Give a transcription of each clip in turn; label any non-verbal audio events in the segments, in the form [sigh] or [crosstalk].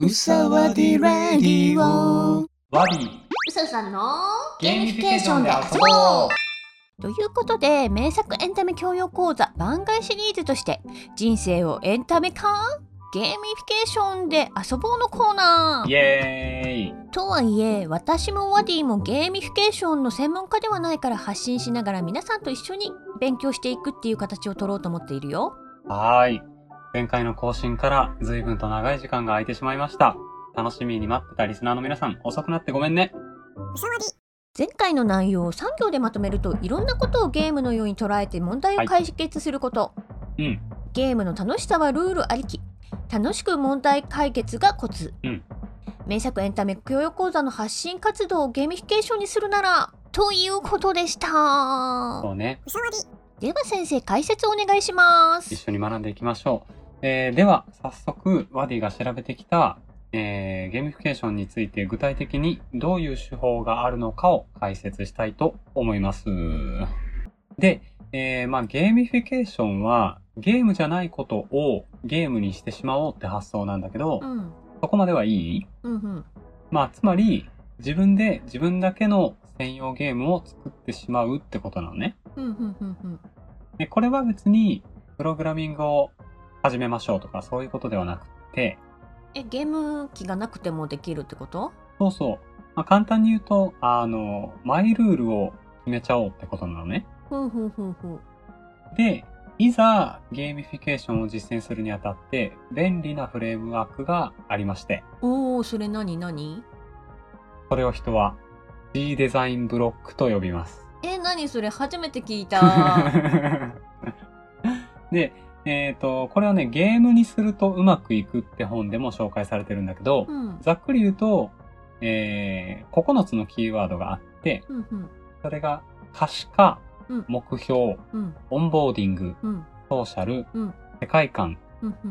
うさわでラディオ。ワディうささんのゲーミフィケーションで遊ぼう。ということで名作エンタメ教養講座番外シリーズとして人生をエンタメ化ゲーミフィケーションで遊ぼうのコーナー。イエーイとはいえ私もワディもゲーミフィケーションの専門家ではないから発信しながら皆さんと一緒に勉強していくっていう形を取ろうと思っているよ。はーい。前回の更新から随分と長い時間が空いてしまいました。楽しみに待ってたリスナーの皆さん、遅くなってごめんね。前回の内容を3行でまとめるといろんなことをゲームのように捉えて問題を解決すること、うん。ゲームの楽しさはルールありき楽しく問題解決がコツ、うん名作エンタメ教養講座の発信活動をゲーミフィケーションにするならということでしたそうね。では先生解説お願いします一緒に学んでいきましょう。えー、では、早速、ワディが調べてきた、えー、ゲーミフィケーションについて具体的にどういう手法があるのかを解説したいと思います。で、えー、まあ、ゲーミフィケーションは、ゲームじゃないことをゲームにしてしまおうって発想なんだけど、うんそこまではいい？うんうんまあ、つまり、自分で自分だけの専用ゲームを作ってしまうってことなのね。うんうんうんうんで、これは別に、プログラミングを始めましょうとか、そういうことではなくて、えゲーム機がなくてもできるってこと？そうそう。まあ、簡単に言うと、あの、マイルールを決めちゃおうってことなのね。ふんふんふんふん。で、いざゲーミフィケーションを実践するにあたって、便利なフレームワークがありまして、おおそれ何何？それを人は G デザインブロックと呼びます。え何それ？初めて聞いた。[laughs] で、えっ、と、これはね、ゲームにするとうまくいくって本でも紹介されてるんだけど、うん。ざっくり言うと、えー、9つのキーワードがあって、うんうん。それが可視化、うん。目標、うん。オンボーディング、うん。ソーシャル、うん。世界観、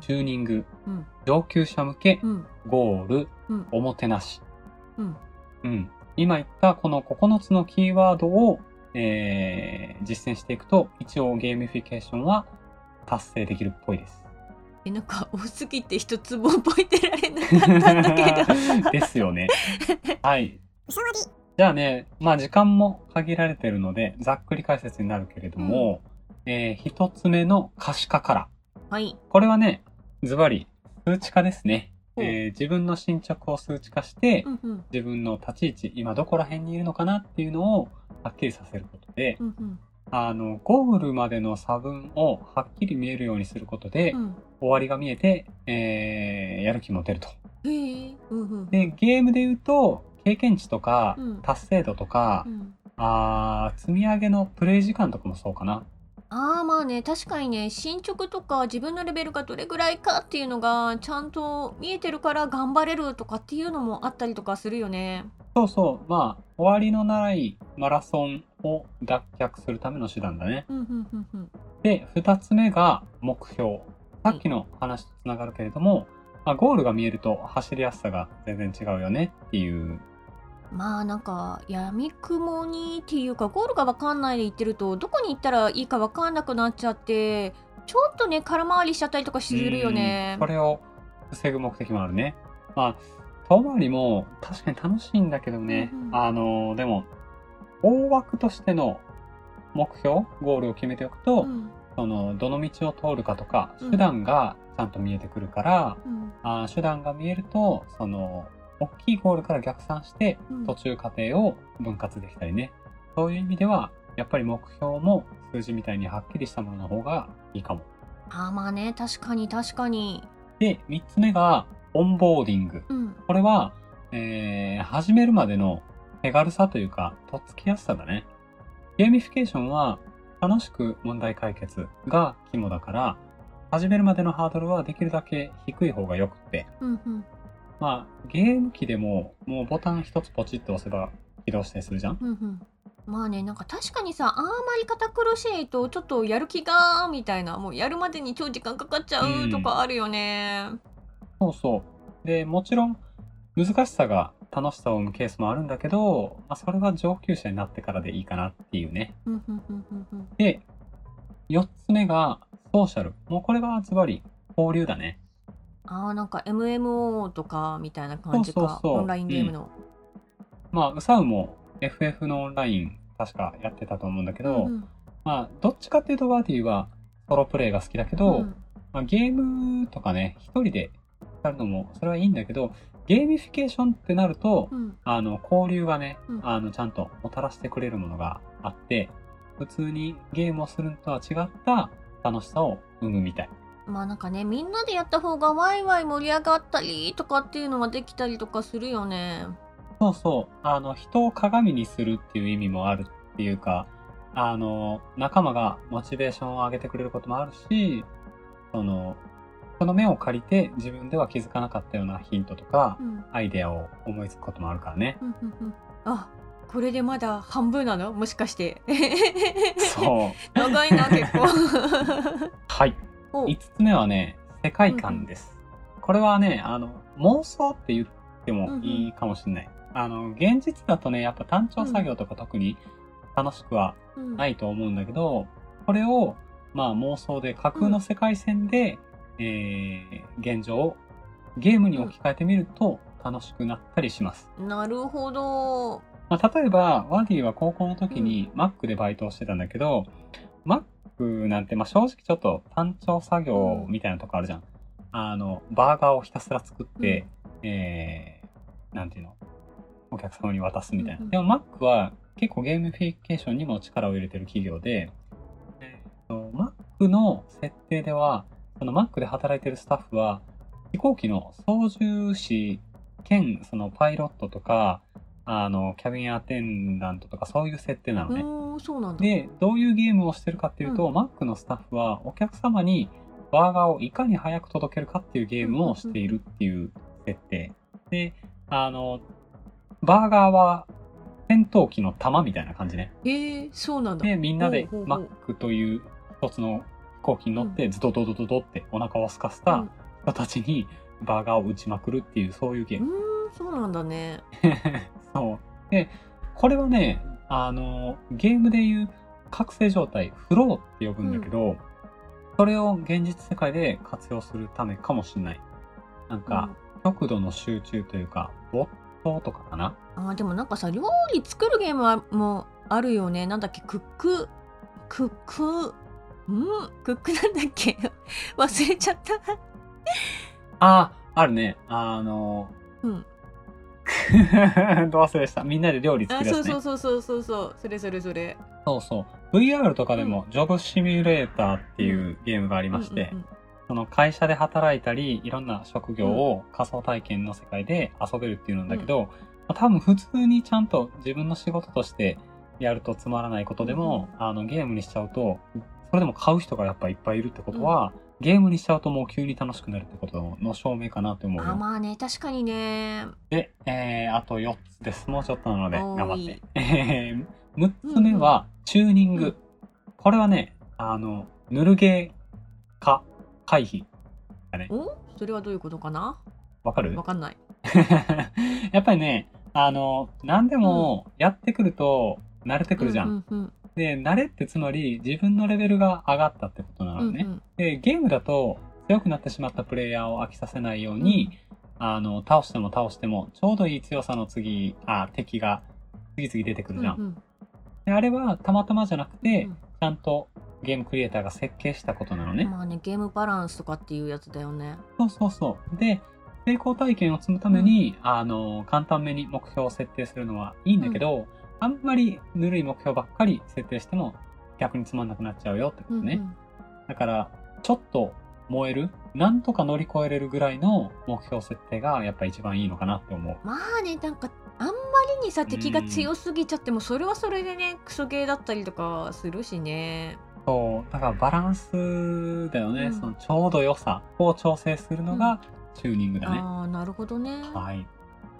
チューニング、うん。上級者向け、うん。ゴール、うん。おもてなし。うん。うん。今言ったこの9つのキーワードを、えー、実践していくと、一応ゲーミフィケーションは達成できるっぽいです。えなんか多すぎて一つも覚えてられなかったんだけど [laughs] ですよね。[laughs] はい。じゃあね、まあ時間も限られてるので、ざっくり解説になるけれども、えー一つ目の可視化から。はいこれはね、ズバリ、数値化ですね。えー自分の進捗を数値化して、うんうん自分の立ち位置、今どこら辺にいるのかなっていうのをはっきりさせることで、うんうんあの、ゴールまでの差分をはっきり見えるようにすることで、うん終わりが見えて、えーやる気も出ると。で、ゲームで言うと、経験値とかうん、達成度とか、うんあー積み上げのプレイ時間とかもそうかな。ああまあね確かにね進捗とか自分のレベルがどれぐらいかっていうのがちゃんと見えてるから頑張れるとかっていうのもあったりとかするよね。そうそう、まあ、終わりのないマラソンを脱却するための手段だね。うんうんうんうんで、二つ目が目標。さっきの話とつながるけれども、まあ、ゴールが見えると走りやすさが全然違うよねっていう。まあなんか闇雲にっていうかゴールが分かんないで行ってるとどこに行ったらいいか分かんなくなっちゃってちょっとね空回りしちゃったりとかするよねうん。それを防ぐ目的もあるね。まあ、遠回りも確かに楽しいんだけどね。うんうんあの、でも、大枠としての目標、ゴールを決めておくと、うんその、どの道を通るかとか、うん手段がちゃんと見えてくるから、うんあー手段が見えると、その、大きいゴールから逆算して、うん途中過程を分割できたりね。そういう意味では、やっぱり目標も数字みたいにはっきりしたものの方がいいかも。あーまあね確かに確かに。で、三つ目が、オンボーディング。うんこれは、えー、始めるまでの手軽さというか、とっつきやすさだね。ゲーミフィケーションは、楽しく問題解決が肝だから、始めるまでのハードルはできるだけ低い方がよくって、うんうんまあ、ゲーム機でも、もうボタン一つポチッと押せば起動したりするじゃんうんうんまあねなんか確かにさあんまり堅苦しいとちょっとやる気がみたいなもうやるまでに超時間かかっちゃうとかあるよね。そうそう。で、もちろん、難しさが楽しさを生むケースもあるんだけど、まあ、それは上級者になってからでいいかなっていうね。うんうんうんうんうんで、四つ目がソーシャル。もうこれはズバリ交流だね。ああ、なんか MMO とかみたいな感じか。オンラインゲームの。まあ、ウサウも FF のオンライン確かやってたと思うんだけど、うんまあ、どっちかっていうとワディはソロプレイが好きだけど、うんまあ、ゲームとかね、一人でやるのも、それはいいんだけど、ゲーミフィケーションってなると、うんあの、交流がね、うんあの、ちゃんともたらしてくれるものがあって、普通にゲームをするのとは違った楽しさを生むみたい。まあなんかねみんなでやった方がワイワイ盛り上がったりとかっていうのができたりとかするよね。そうそう。あの、人を鏡にするっていう意味もあるっていうか、あの、仲間がモチベーションを上げてくれることもあるし、その、その目を借りて自分では気づかなかったようなヒントとかう、んアイデアを思いつくこともあるからね。うんうんうんあこれでまだ半分なの？もしかして。そう。[laughs] 長いな結構。[laughs] はい。お5つ目はね、世界観です。これはね、あの、妄想って言ってもいいかもしれない。あの、現実だとね、やっぱ単調作業とか特に楽しくはうんないと思うんだけど、これを、まあ妄想で架空の世界線で、えー、現状をゲームに置き換えてみると楽しくなったりします。なるほど。まあ、例えば、ワディは高校の時に Mac でバイトをしてたんだけど、Mac なんて、まあ、正直ちょっと単調作業みたいなとこあるじゃん。あの、バーガーをひたすら作って、えー、なんていうの？お客様に渡すみたいな。うんうんでも Mac は結構ゲームフィケーションにも力を入れてる企業で、え Mac の設定では、その Mac で働いてるスタッフは、飛行機の操縦士兼、そのパイロットとか、あの、キャビンアテンダントとかそういう設定なのね。そうなんだ。で、どういうゲームをしてるかっていうと、うん Mac のスタッフはお客様にバーガーをいかに早く届けるかっていうゲームをしているっていう設定。で、あの、バーガーは戦闘機の弾みたいな感じね。へえそうなんだ。で、みんなで Mac という一つの飛行機に乗ってズドドドドドってお腹を空かせた人たちにバーガーを撃ちまくるっていうそういうゲーム。うーんそうなんだね。[laughs] そう。で、これはね、あの、ゲームでいう覚醒状態、フローって呼ぶんだけど、それを現実世界で活用するためかもしれない。なんか、極度の集中というか、没頭とかかなあーでもなんかさ料理作るゲームはもあるよねなんだっけクッククックうんクックなんだっけ？[laughs] 忘れちゃった。ああ、あるね。あの、うん。[laughs] ど忘れした。みんなで料理作あるやつね。そうそうそうそうそうそう。それそれそれ。そうそう。VR とかでも、ジョブシミュレーターっていうゲームがありまして、うんうんその会社で働いたり、いろんな職業を仮想体験の世界で遊べるっていうのだけど、まあ多分普通にちゃんと自分の仕事としてやるとつまらないことでも、あのゲームにしちゃうと、それでも買う人がやっぱいっぱいいるってことは、ゲームにしちゃうともう急に楽しくなるってことの証明かなと思うよ。あまあね確かにねで、えー、あと4つです。もうちょっとなので頑張ってい。えー、6つ目は、チューニング。うんこれはね、あの、ぬるゲー化回避。お？それはどういうことかな？わかる？わかんない [laughs] やっぱりね、あの、何でもやってくると慣れてくるじゃん。うんうんで、慣れってつまり自分のレベルが上がったってことなのね。うんうんで、ゲームだと強くなってしまったプレイヤーを飽きさせないように、あの、倒しても倒しても、ちょうどいい強さの次、あ、敵が次々出てくるじゃん。うんうんであれはたまたまじゃなくて、うんちゃんとゲームクリエイターが設計したことなのね。まあねゲームバランスとかっていうやつだよねそうそうそう。で、成功体験を積むために、あの、簡単めに目標を設定するのはいいんだけど、あんまりぬるい目標ばっかり設定しても逆につまんなくなっちゃうよってことね。うんうんだから、ちょっと燃える、なんとか乗り越えれるぐらいの目標設定がやっぱ一番いいのかなって思う。まあねなんかあんまりにさ敵が強すぎちゃってもそれはそれでねクソゲーだったりとかするしねそう、だからバランスだよね。うんそのちょうど良さを調整するのがチューニングだね。ああなるほどねはい。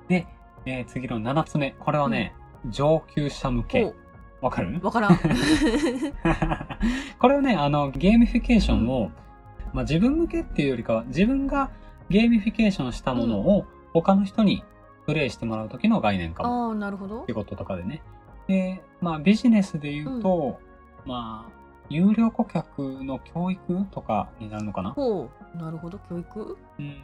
で、えー次の7つ目。これはね、上級者向け。わかる？おわからん。[laughs] これはね、あの、ゲーミフィケーションを、まあ、自分向けっていうよりかは、自分がゲーミフィケーションしたものを他の人にプレイしてもらう時の概念かも。ああなるほど。仕事とかでね。で、まあ、ビジネスで言うと、まあ、有料顧客の教育とかになるのかな？ほう。なるほど教育？うん。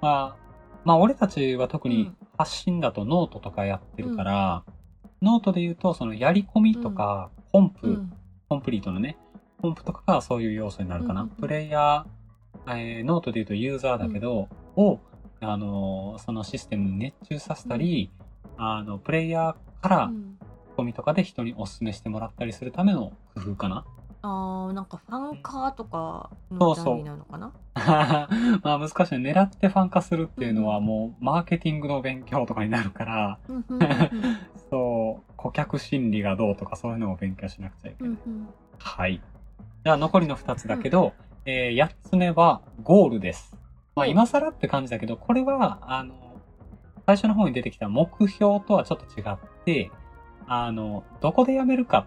まあ、まあ俺たちは特にうん。発信だとノートとかやってるから、ノートで言うとそのやり込みとか、コンプ、うん。コンプリートのね、コンプとかがそういう要素になるかな。うんうんうん。プレイヤー、えーノートで言うとユーザーだけど、を、あのーそのシステムに熱中させたり、あの、プレイヤーからうん。コミとかで人にお勧めしてもらったりするための工夫かな。あーなんかファンカーとかそうそうのジャンルなのかな？[laughs] まあ難しい。狙ってファン化するっていうのはうんもうマーケティングの勉強とかになるから、[laughs] そう、顧客心理がどうとかそういうのを勉強しなくちゃいけない。はい。じゃあ残りの2つだけど、えー、8つ目はゴールです。まあうん今更って感じだけど、これは、あの、最初の方に出てきた目標とはちょっと違って、あの、どこでやめるか、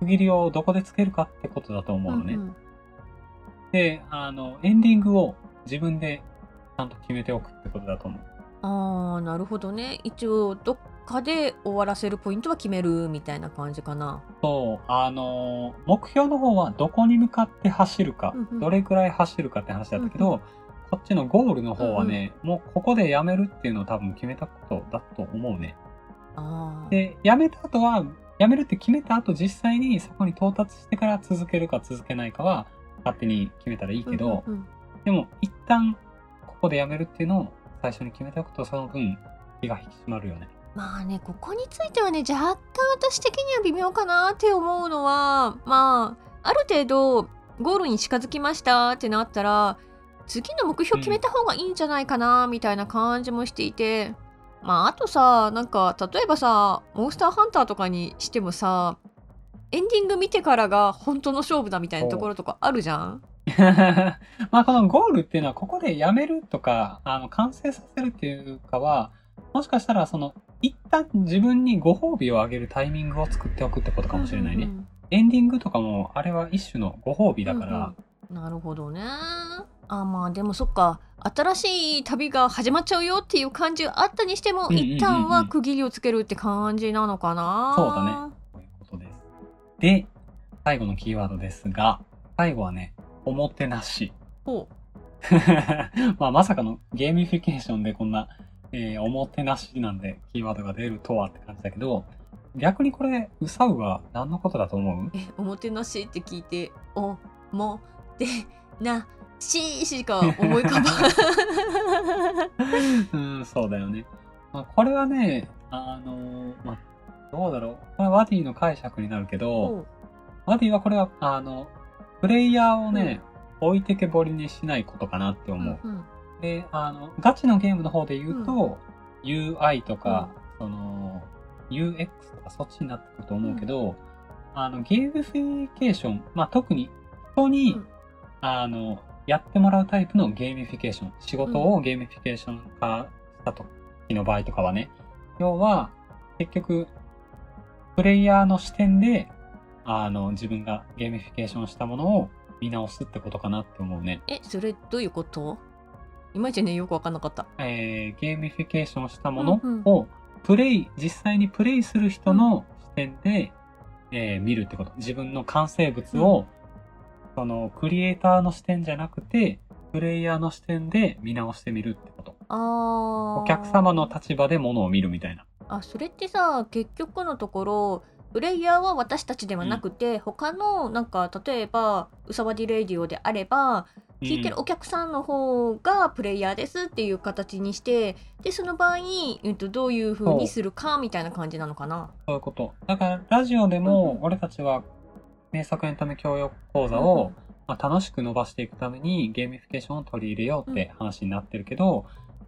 区切りをどこでつけるかってことだと思うのね。うんうん。で、あの、エンディングを自分でちゃんと決めておくってことだと思う。ああなるほどね。一応どっかで終わらせるポイントは決めるみたいな感じかな。そう、あの、目標の方はどこに向かって走るか、うんうん。どれくらい走るかって話だったけど、うんこっちのゴールの方はね、もうここでやめるっていうのを多分決めたことだと思うね。で、やめた後は、やめるって決めた後実際にそこに到達してから続けるか続けないかは勝手に決めたらいいけど、うんうんうんでも一旦ここでやめるっていうのを最初に決めておくとその分気が引き締まるよね。まあねここについてはね若干私的には微妙かなって思うのはまあある程度ゴールに近づきましたってなったら次の目標決めた方がいいんじゃないかなみたいな感じもしていて、まああとさなんか例えばさモンスターハンターとかにしてもさエンディング見てからが本当の勝負だみたいなところとかあるじゃん？[laughs] まあこのゴールっていうのはここでやめるとか、あの、完成させるっていうかは、もしかしたらその、一旦自分にご褒美をあげるタイミングを作っておくってことかもしれないね。うんうんエンディングとかも、あれは一種のご褒美だから、うんうん。なるほどねあまあでもそっか。新しい旅が始まっちゃうよっていう感じがあったにしても、うんうんうんうん。一旦は区切りをつけるって感じなのかな？そうだね。こういうことです。で、最後のキーワードですが、最後はね、おもてなし。ほ [laughs] まあまさかのゲーミフィケーションでこんな、えーおもてなしなんてキーワードが出るとはって感じだけど、逆にこれ、うさうは何のことだと思う？うえおもてなしって聞いておもてなししか思い浮かば [laughs] うん、そうだよね。まあ、これはね、あのーまあ、どうだろう。これはワディの解釈になるけど、ほワディはこれは、あの、プレイヤーをね、置いてけぼりにしないことかなってう思う。うんうん。で、あの、ガチのゲームの方で言うと、UI とか、その、UX とかそっちになってくると思うけど、あの、ゲームフィケーション、まあ、特に人に、うん。あの、やってもらうタイプのゲーミフィケーション、仕事をゲーミフィケーション化した時の場合とかはね、要は、結局、プレイヤーの視点で、あの、自分がゲーミフィケーションしたものを見直すってことかなって思うね。えそれどういうこと？いまいちねよく分かんなかった。えーゲーミフィケーションしたものうんうん。を、プレイ、実際にプレイする人の視点で、えー見るってこと。自分の完成物を、その、クリエイターの視点じゃなくて、プレイヤーの視点で見直してみるってこと。お客様の立場で物を見るみたいな。あそれってさ結局のところプレイヤーは私たちではなくて、他のなんか例えばうさわディレイディオであれば聞いてるお客さんの方がプレイヤーですっていう形にしてでその場合、えっと、どういう風にするかみたいな感じなのかな。そういうこと。だから、ラジオでうんもう、ん俺たちは、名作エンタメ教養講座を、まあ、楽しく伸ばしていくためにゲーミフィケーションを取り入れようって話になってるけど、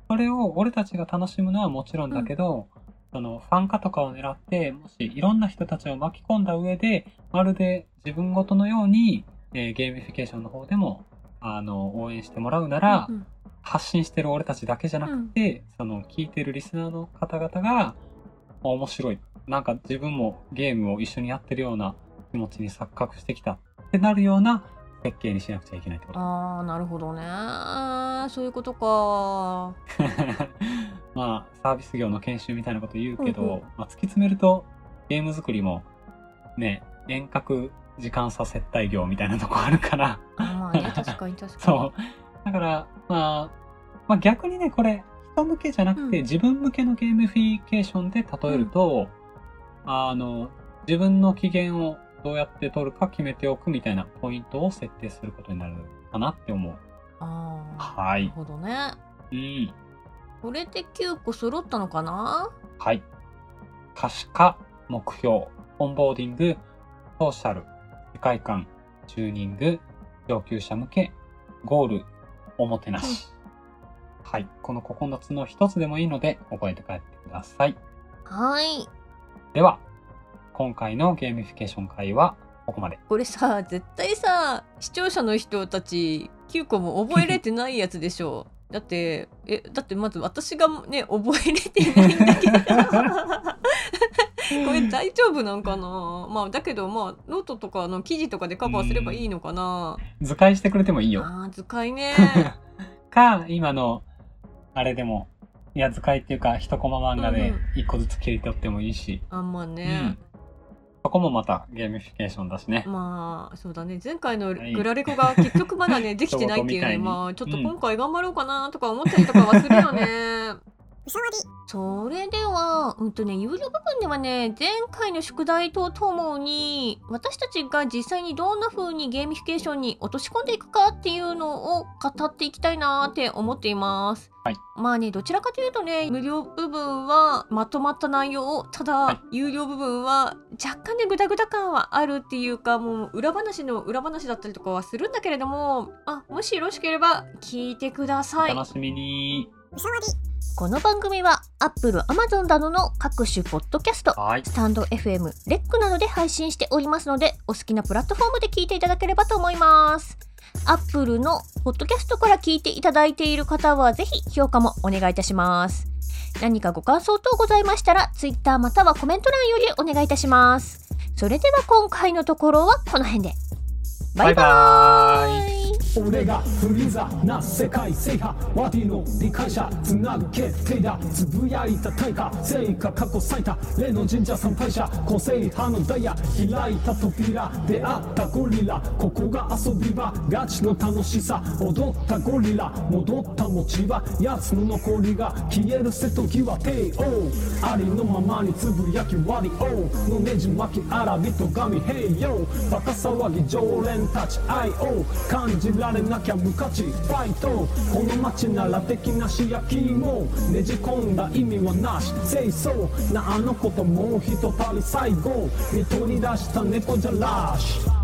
それを俺たちが楽しむのはもちろんだけど、そのファン化とかを狙って、もしいろんな人たちを巻き込んだ上で、まるで自分ごとのように、えーゲーミフィケーションの方でも、あの、応援してもらうなら、うんうん。発信してる俺たちだけじゃなくて、その聞いてるリスナーの方々が面白い。なんか自分もゲームを一緒にやってるような気持ちに錯覚してきたってなるような設計にしなくちゃいけないってこと。あーなるほどねそういうことか。[laughs] まあサービス業の研修みたいなこと言うけど、うんうんまあ、突き詰めるとゲーム作りもね、遠隔時間差接待業みたいなとこあるから、あまあね確かに確かに。そう。だから、まあ、まあ、逆にね、これ、人向けじゃなくて、うん自分向けのゲームフィケーションで例えると、あの、自分の機嫌をどうやって取るか決めておくみたいなポイントを設定することになるかなって思う。ああ。は。ないるほどね。うん。これで9個揃ったのかな？はい。可視化、目標、オンボーディング、ソーシャル、世界観、チューニング、上級者向け、ゴール、おもてなし。はい。この9つの1つでもいいので覚えて帰ってください。はい。では、今回のゲーミフィケーション回はここまで。これさ、絶対さ、視聴者の人たち9個も覚えれてないやつでしょ。[laughs] だって、え、だってまず私がね、覚えれてないんだけど。[laughs] これ大丈夫なんかな？まあだけどまあノートとかの記事とかでカバーすればいいのかな図解してくれてもいいよ。あー図解ね [laughs] か、今の、あれでも、いや、図解っていうか、一コマ漫画でうん一個ずつ切り取ってもいいし。あんまうねん、そこもまたゲーミフィケーションだしね。まあそうだね前回のはいグラレコが結局まだね [laughs] できてないっていうねまあちょっとうん今回頑張ろうかなとか思ったりとかはするよね。それでは、うんとね、有料部分ではね、前回の宿題とともに、私たちが実際にどんな風にゲーミフィケーションに落とし込んでいくかっていうのを語っていきたいなって思っています。はいまあね、どちらかというとね、無料部分はまとまった内容を、ただ、はい有料部分は若干ね、グダグダ感はあるっていうか、もう裏話の裏話だったりとかはするんだけれども、あ、もしよろしければ聞いてください。お楽しみに。この番組は Apple、Amazon などの各種ポッドキャスト、はい。スタンド FM、レックなどで配信しておりますので、お好きなプラットフォームで聞いていただければと思います。Apple のポッドキャストから聞いていただいている方は、ぜひ評価もお願いいたします。何かご感想等ございましたら、Twitter またはコメント欄よりお願いいたします。それでは今回のところはこの辺で。バイバーイ俺がフリーザな世界制覇ワディの理解者つなぐ決定だつぶやいた対価成果過去最多例の神社参拝者個性派のダイヤ開いた扉出会ったゴリラここが遊び場ガチの楽しさ踊ったゴリラ戻った餅は奴の残りが消える瀬戸際帝王ありのままにつぶやき割り王のねじ巻きあらびと神平洋バカ騒ぎ常連たち愛を感じられなきゃ無価値ファイトこの街なら的なし焼きもねじ込んだ意味はなし清掃なあの子ともう一たり最後見取り出した猫じゃらし